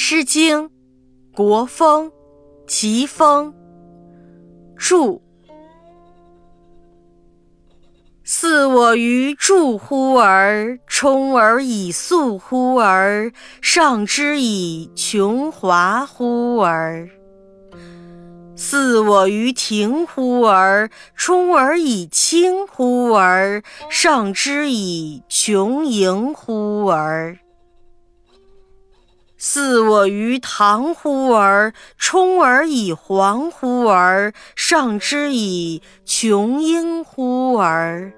诗经·国风·齐风，注。似我于助乎而，充而以素乎而，上之以琼华乎而。似我于庭乎而，充而以清乎而，上之以琼莹乎而。似我于堂乎而，充而以黄乎而，上之以琼英乎而。